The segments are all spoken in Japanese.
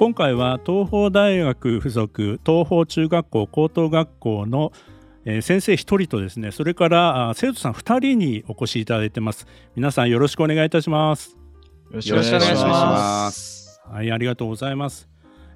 今回は東邦大学附属東邦中学校高等学校の先生1人とですねそれから生徒さん2人にお越しいただいてます。皆さんよろしくお願いいたします。よろしくお願いします。はいありがとうございます。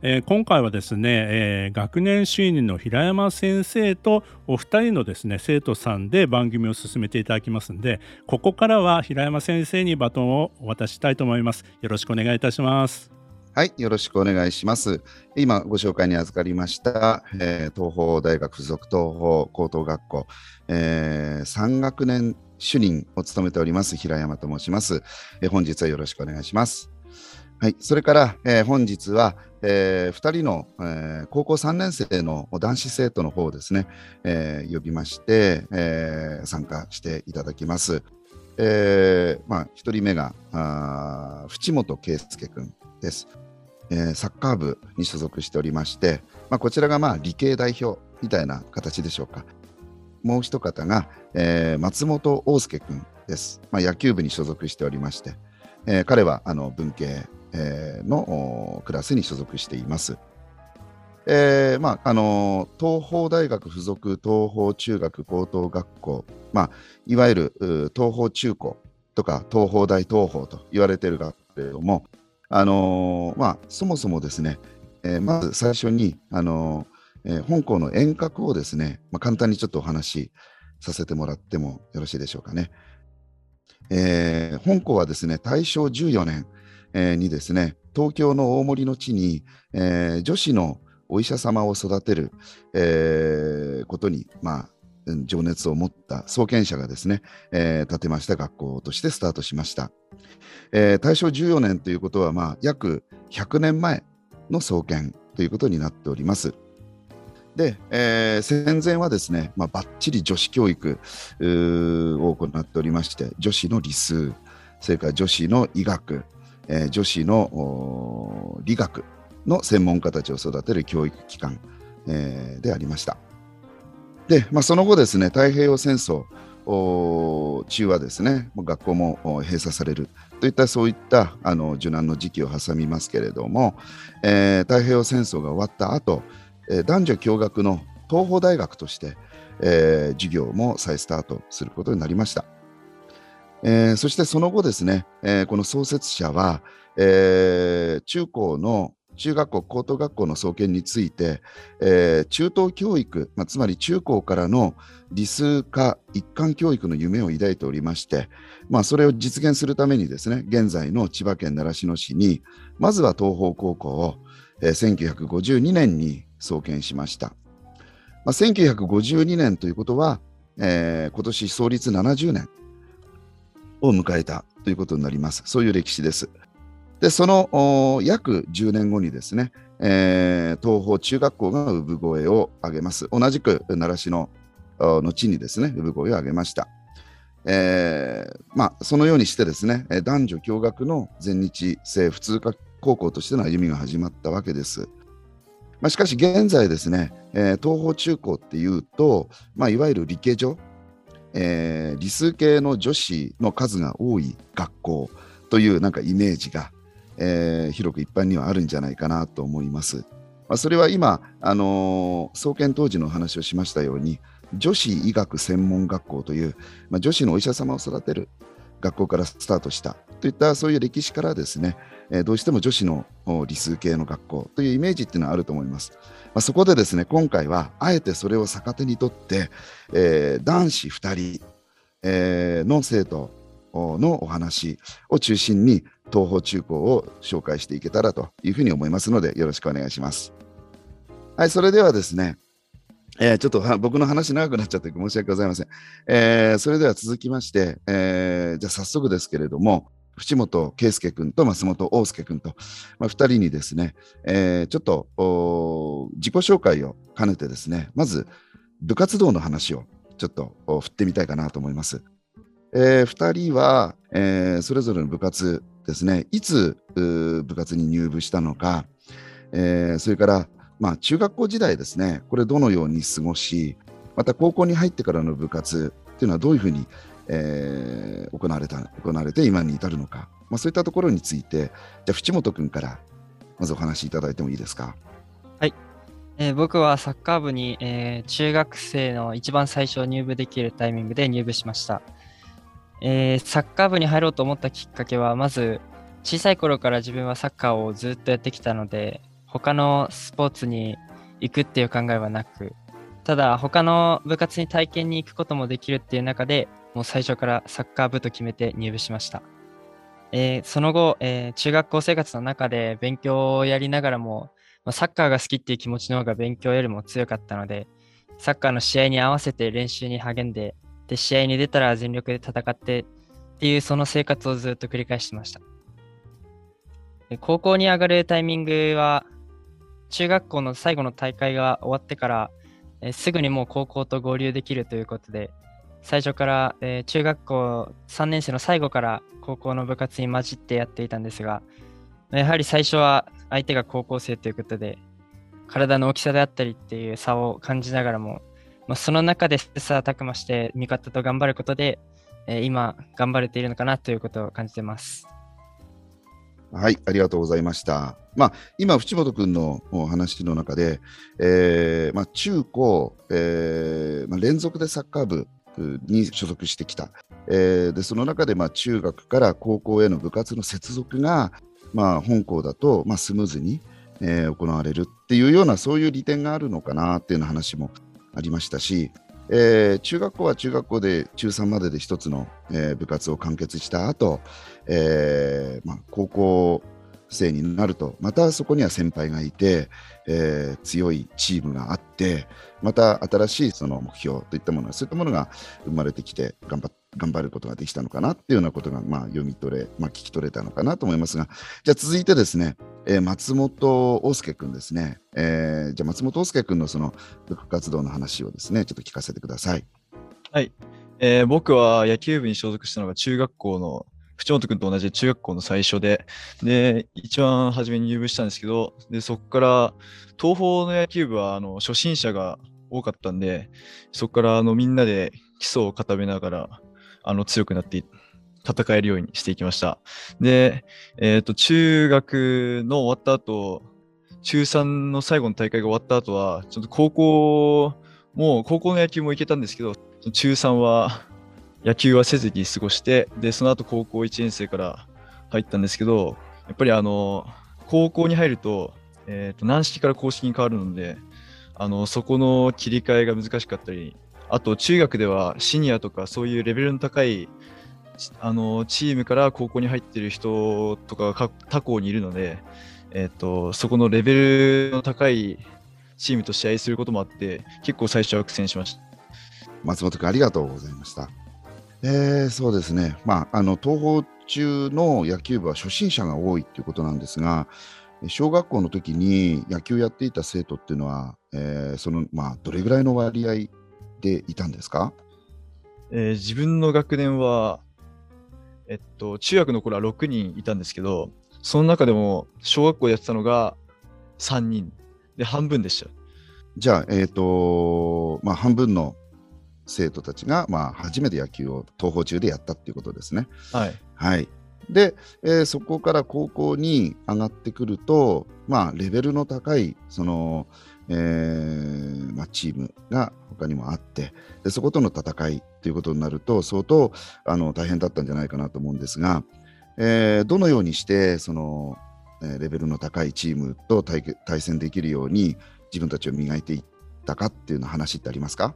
えー、今回はですね、えー、学年主任の平山先生とお二人のですね生徒さんで番組を進めていただきますのでここからは平山先生にバトンをお渡ししたいと思います。よろしくお願いいたしますはい、よろしくお願いします。今ご紹介に預かりました、えー、東邦大学附属東邦高等学校、えー、3学年主任を務めております平山と申します。えー、本日はよろしくお願いします。はい、それから、えー、本日は、えー、2人の、えー、高校3年生の男子生徒の方をですね、えー、呼びまして、えー、参加していただきます。えーまあ、1人目があ淵本圭介君です。えー、サッカー部に所属しておりまして、まあ、こちらがまあ理系代表みたいな形でしょうか。もう一方が、えー、松本大輔君です、まあ、野球部に所属しておりまして、えー、彼はあの文系、えー、のクラスに所属しています。えーまああの東邦大学附属東邦中学高等学校、まあ、いわゆる東邦中高とか東邦大東邦と言われているがけれども、あのー、まあ、そもそもですね、えー、まず最初に、あのー、え本校の遠隔をですね、まあ、簡単にちょっとお話しさせてもらってもよろしいでしょうかね。え本校はですね、大正14年、えにですね、東京の大森の地に、え女子のお医者様を育てる、えことに、まあ、情熱を持った創建者がですね、えー、建てました学校としてスタートしました。えー、大正14年ということは、まあ、約100年前の創建ということになっております。で、えー、戦前はですね、まあ、ばっちり女子教育を行っておりまして、女子の理数、それから女子の医学、えー、女子の理学の専門家たちを育てる教育機関、えー、でありました。で、まあ、その後ですね、太平洋戦争中はですね、学校も閉鎖されるといったそういったあの受難の時期を挟みますけれども、えー、太平洋戦争が終わった後、えー、男女共学の東邦大学として、えー、授業も再スタートすることになりました。えー、そしてその後ですね、えー、この創設者は、えー、中高の中学校、高等学校の創建について、えー、中等教育、まあ、つまり中高からの理数化一貫教育の夢を抱いておりまして、まあ、それを実現するためにですね、現在の千葉県習志野市に、まずは東邦高校を、えー、1952年に創建しました。まあ、1952年ということは、えー、今年創立70年を迎えたということになります。そういう歴史です。で、その約10年後にですね、えー、東邦中学校が産声を上げます。同じく習志野の地にですね、産声を上げました。えー、まあ、そのようにしてですね、男女共学の全日制普通科高校としての歩みが始まったわけです。まあ、しかし現在ですね、えー、東邦中高っていうと、まあ、いわゆる理系女、えー、理数系の女子の数が多い学校というなんかイメージがえー、広く一般にはあるんじゃないかなと思います。まあ、それは今、あのー、創建当時の話をしましたように、女子医学専門学校という、まあ、女子のお医者様を育てる学校からスタートしたといったそういう歴史からですね、えー、どうしても女子の理数系の学校というイメージっていうのはあると思います。まあ、そこでですね、今回はあえてそれを逆手にとって、えー、男子2人、えー、の生徒のお話を中心に東方中高を紹介していけたらというふうに思いますのでよろしくお願いします。はい、それではですね、えー、ちょっと僕の話長くなっちゃって申し訳ございません。えー、それでは続きまして、えー、じゃあ早速ですけれども、淵本圭介君と松本大輔君と、まあ、2人にですね、えー、ちょっと自己紹介を兼ねてですね、まず部活動の話をちょっと振ってみたいかなと思います。えー、2人は、えー、それぞれの部活ですね、いつ部活に入部したのか、えー、それから、まあ、中学校時代ですね、これどのように過ごし、また高校に入ってからの部活っていうのはどういうふうに、えー、行われた行われて今に至るのか、まあ、そういったところについて、じゃあ、淵本君からまずお話しいただいてもいいですか？はい、えー、僕はサッカー部に、えー、中学生の一番最初入部できるタイミングで入部しました。えー、サッカー部に入ろうと思ったきっかけは、まず小さい頃から自分はサッカーをずっとやってきたので、他のスポーツに行くっていう考えはなく、ただ他の部活に体験に行くこともできるっていう中でもう最初からサッカー部と決めて入部しました。えー、その後、えー、中学校生活の中で勉強をやりながらも、ま、サッカーが好きっていう気持ちの方が勉強よりも強かったので、サッカーの試合に合わせて練習に励んで、で、試合に出たら全力で戦ってっていうその生活をずっと繰り返してました。高校に上がるタイミングは、中学校の最後の大会が終わってから、え、すぐにもう高校と合流できるということで、最初から、えー、中学校3年生の最後から高校の部活に混じってやっていたんですが、やはり最初は相手が高校生ということで、体の大きさであったりっていう差を感じながらも、まあ、その中で切磋琢磨して味方と頑張ることで、えー、今頑張れているのかなということを感じてます。はい、ありがとうございました。まあ、今、淵本君の話の中で、えーまあ、中高、えーまあ、連続でサッカー部に所属してきた。えー、でその中で、まあ、中学から高校への部活の接続が、まあ、本校だと、まあ、スムーズに、えー、行われるっていうようなそういう利点があるのかなっていう話もありましたし、えー、中学校は中学校で中3までで一つの、えー、部活を完結した後、えーまあ高校生になるとまたそこには先輩がいて、えー、強いチームがあってまた新しいその目標といったものがそういったものが生まれてきて頑張頑張ることができたのかなっていうようなことが、まあ、読み取れ、まあ、聞き取れたのかなと思いますがじゃあ続いてですね、えー、松本大輔君ですね、えー、じゃあ松本大輔君のその部活動の話をですねちょっと聞かせてください。はい、えー、僕は野球部に所属したのが中学校の淵本君と同じ中学校の最初で、で、一番初めに入部したんですけど、で、そこから、東方の野球部は、あの、初心者が多かったんで、そこから、あの、みんなで基礎を固めながら、あの、強くなって戦えるようにしていきました。で、えっ、ー、と、中学の終わった後、中3の最後の大会が終わった後は、ちょっと高校も、高校の野球も行けたんですけど、中3は野球はせずに過ごして、で、その後高校1年生から入ったんですけど、やっぱりあの、高校に入ると、えっ、ー、と、軟式から公式に変わるので、あの、そこの切り替えが難しかったり、あと中学ではシニアとかそういうレベルの高いあのチームから高校に入ってる人とかが他校にいるので、えーと、そこのレベルの高いチームと試合することもあって結構最初は苦戦しました。松本君ありがとうございました。えー、そうですね、まあ、あの東方中の野球部は初心者が多いということなんですが、小学校の時に野球やっていた生徒っていうのは、えー、そのまあ、どれぐらいの割合でいたんですか、えー、自分の学年は、えっと、中学の頃は6人いたんですけど、その中でも小学校やってたのが3人で半分でした。じゃあ、えっ、ー、と、まあ、半分の生徒たちが、まあ、初めて野球を東方中でやったっていうことですね。はい。はい。で、えー、そこから高校に上がってくると、まあ、レベルの高い、その、えーまあ、チームが他にもあってで、そことの戦いということになると、相当あの大変だったんじゃないかなと思うんですが、えー、どのようにして、その、えー、レベルの高いチームと対対戦できるように自分たちを磨いていったかっていうの話ってありますか？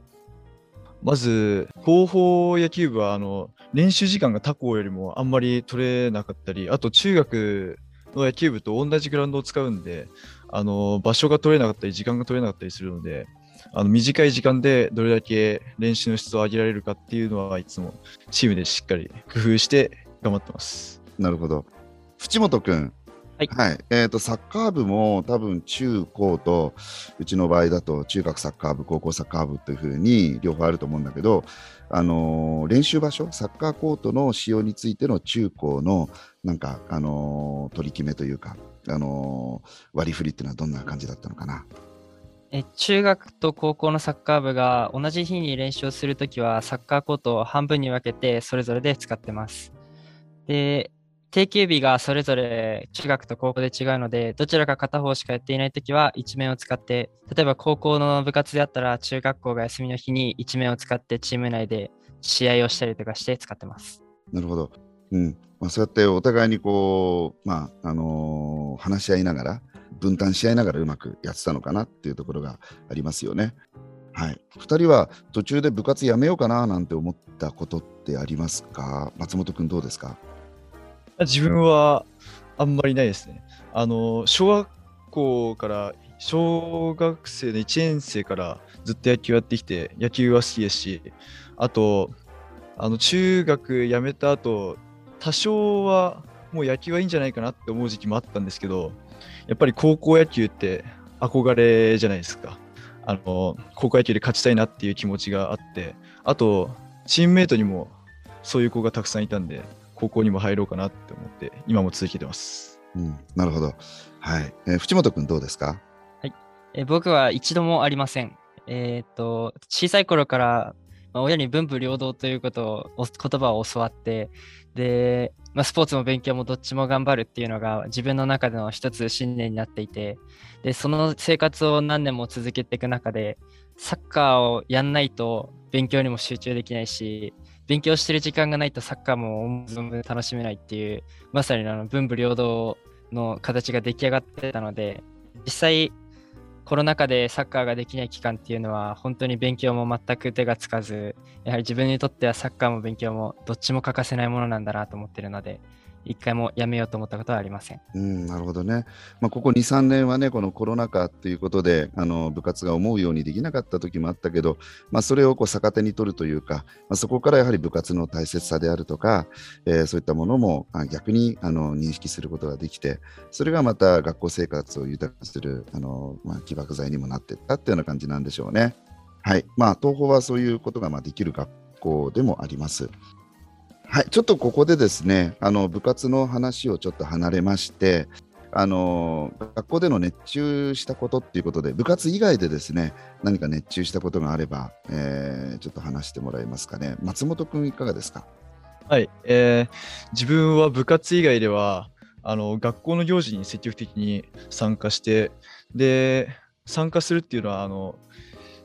まず、東方野球部はあの練習時間が他校よりもあんまり取れなかったり、あと中学の野球部と同じグラウンドを使うんで、あの場所が取れなかったり、時間が取れなかったりするので、あの短い時間でどれだけ練習の質を上げられるかっていうのはいつもチームでしっかり工夫して頑張ってます。なるほど。淵本君。はいえーと、サッカー部も多分中高とうちの場合だと中学サッカー部高校サッカー部というふうに両方あると思うんだけど、あのー練習場所サッカーコートの使用についての中高のなんか、あのー取り決めというか、あのー割り振りっていうのはどんな感じだったのかな？え中学と高校のサッカー部が同じ日に練習をするときはサッカーコートを半分に分けてそれぞれで使ってます。で、定休日がそれぞれ中学と高校で違うので、どちらか片方しかやっていないときは一面を使って、例えば高校の部活であったら中学校が休みの日に一面を使ってチーム内で試合をしたりとかして使ってます。なるほど。うん。まあ、そうやってお互いにこう、まあ、あのー話し合いながら、分担し合いながらうまくやってたのかなっていうところがありますよね。はい。二人は途中で部活やめようかななんて思ったことってありますか？松本君どうですか？自分はあんまりないですね。あの、小学校から、小学生の1年生からずっと野球やってきて、野球は好きですし、あと、あの、中学辞めた後、多少はもう野球はいいんじゃないかなって思う時期もあったんですけど、やっぱり高校野球って憧れじゃないですか。あの、高校野球で勝ちたいなっていう気持ちがあって、あと、チームメイトにもそういう子がたくさんいたんで、高校にも入ろうかなって思って、今も続けてます。うん。なるほど。はい。えー淵本君どうですか？え僕は一度もありません。えーっと、小さい頃から、まあ親に文武両道ということを、お言葉を教わって、で、まあ、スポーツも勉強もどっちも頑張るっていうのが自分の中での一つ信念になっていて、で、その生活を何年も続けていく中で、サッカーをやんないと勉強にも集中できないし、勉強してる時間がないとサッカーも思う存分楽しめないっていう、まさにあの文武両道の形が出来上がってたので、実際、コロナ禍でサッカーができない期間っていうのは本当に勉強も全く手がつかずやはり自分にとってはサッカーも勉強もどっちも欠かせないものなんだなと思ってるので一回もやめようと思ったことはありません。うん、なるほどね。まあ、ここ2、3年はね、このコロナ禍ということで、あの部活が思うようにできなかった時もあったけど、まあ、それをこう逆手に取るというか、まあ、そこからやはり部活の大切さであるとか、えーそういったものも逆にあの認識することができて、それがまた学校生活を豊かにするあの、まあ、起爆剤にもなっていったっていうような感じなんでしょうね。はい。まあ、東宝はそういうことがまあできる学校でもあります。はい、ちょっとここでですね、あの部活の話をちょっと離れまして、あの学校での熱中したことっていうことで、部活以外でですね、何か熱中したことがあれば、えーちょっと話してもらえますかね。松本君、いかがですか？はい、えー自分は部活以外では、あの、学校の行事に積極的に参加して、で、参加するっていうのは、あの、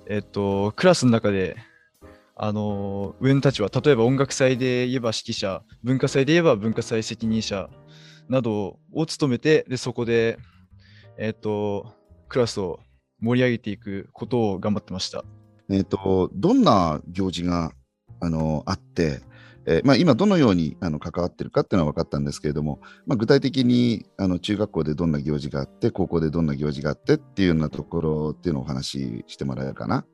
えっと、クラスの中で、あの、上の立場、例えば音楽祭で言えば指揮者、文化祭で言えば文化祭責任者などを務めて、で、そこで、えっと、クラスを盛り上げていくことを頑張ってました。えっ、と、どんな行事があのあって、えーまあ、今どのようにあの関わってるかっていうのは分かったんですけれども、まあ、具体的にあの中学校でどんな行事があって、高校でどんな行事があってっていうようなところっていうのをお話ししてもらえるかな。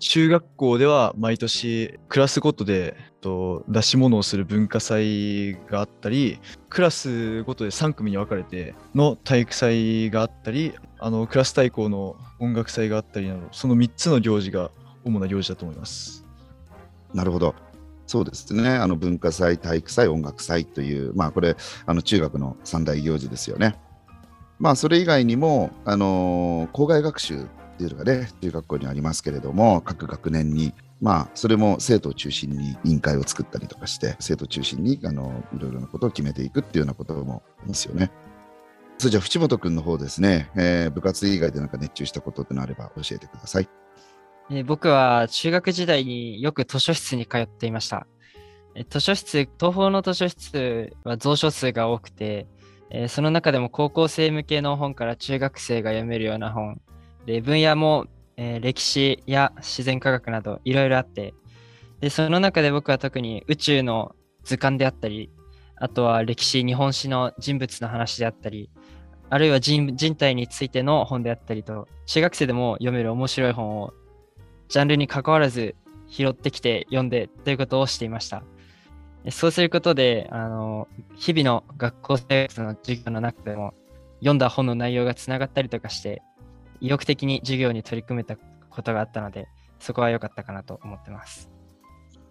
中学校では毎年クラスごとで出し物をする文化祭があったりクラスごとで3組に分かれての体育祭があったりあのクラス対抗の音楽祭があったりなどその3つの行事が主な行事だと思います。なるほど。そうですね。あの文化祭、体育祭、音楽祭という、まあこれ、あの中学の三大行事ですよね。まあそれ以外にも、あの校外学習っていうのがね、中学校にありますけれども、各学年に、まあそれも生徒を中心に委員会を作ったりとかして、生徒中心に、あのいろいろなことを決めていくっていうようなこともありますよね。それじゃあ、淵本君の方ですね、えー部活以外でなんか熱中したことってのあれば教えてください。え僕は中学時代によく図書室に通っていました。え図書室、東宝の図書室は蔵書数が多くて、えーその中でも高校生向けの本から中学生が読めるような本、で分野も、えー歴史や自然科学などいろいろあって、でその中で僕は特に宇宙の図鑑であったり、あとは歴史、日本史の人物の話であったり、あるいは人人体についての本であったりと、中学生でも読める面白い本をジャンルに関わらず拾ってきて読んでということをしていました。そうすることで、あの、日々の学校生活の授業の中でも、読んだ本の内容がつながったりとかして、意欲的に授業に取り組めたことがあったので、そこは良かったかなと思ってます。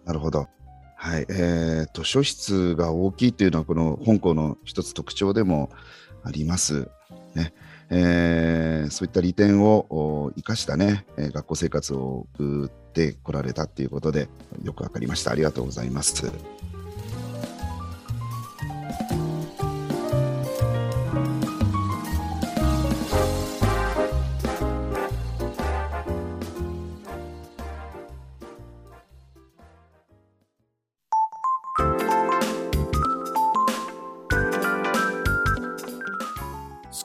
なるほど。はい、えー、図書室が大きいというのは、この本校の一つ特徴でもあります。ねえー、そういった利点を生かしたね、え学校生活を送ってこられたということで、よくわかりました。ありがとうございます。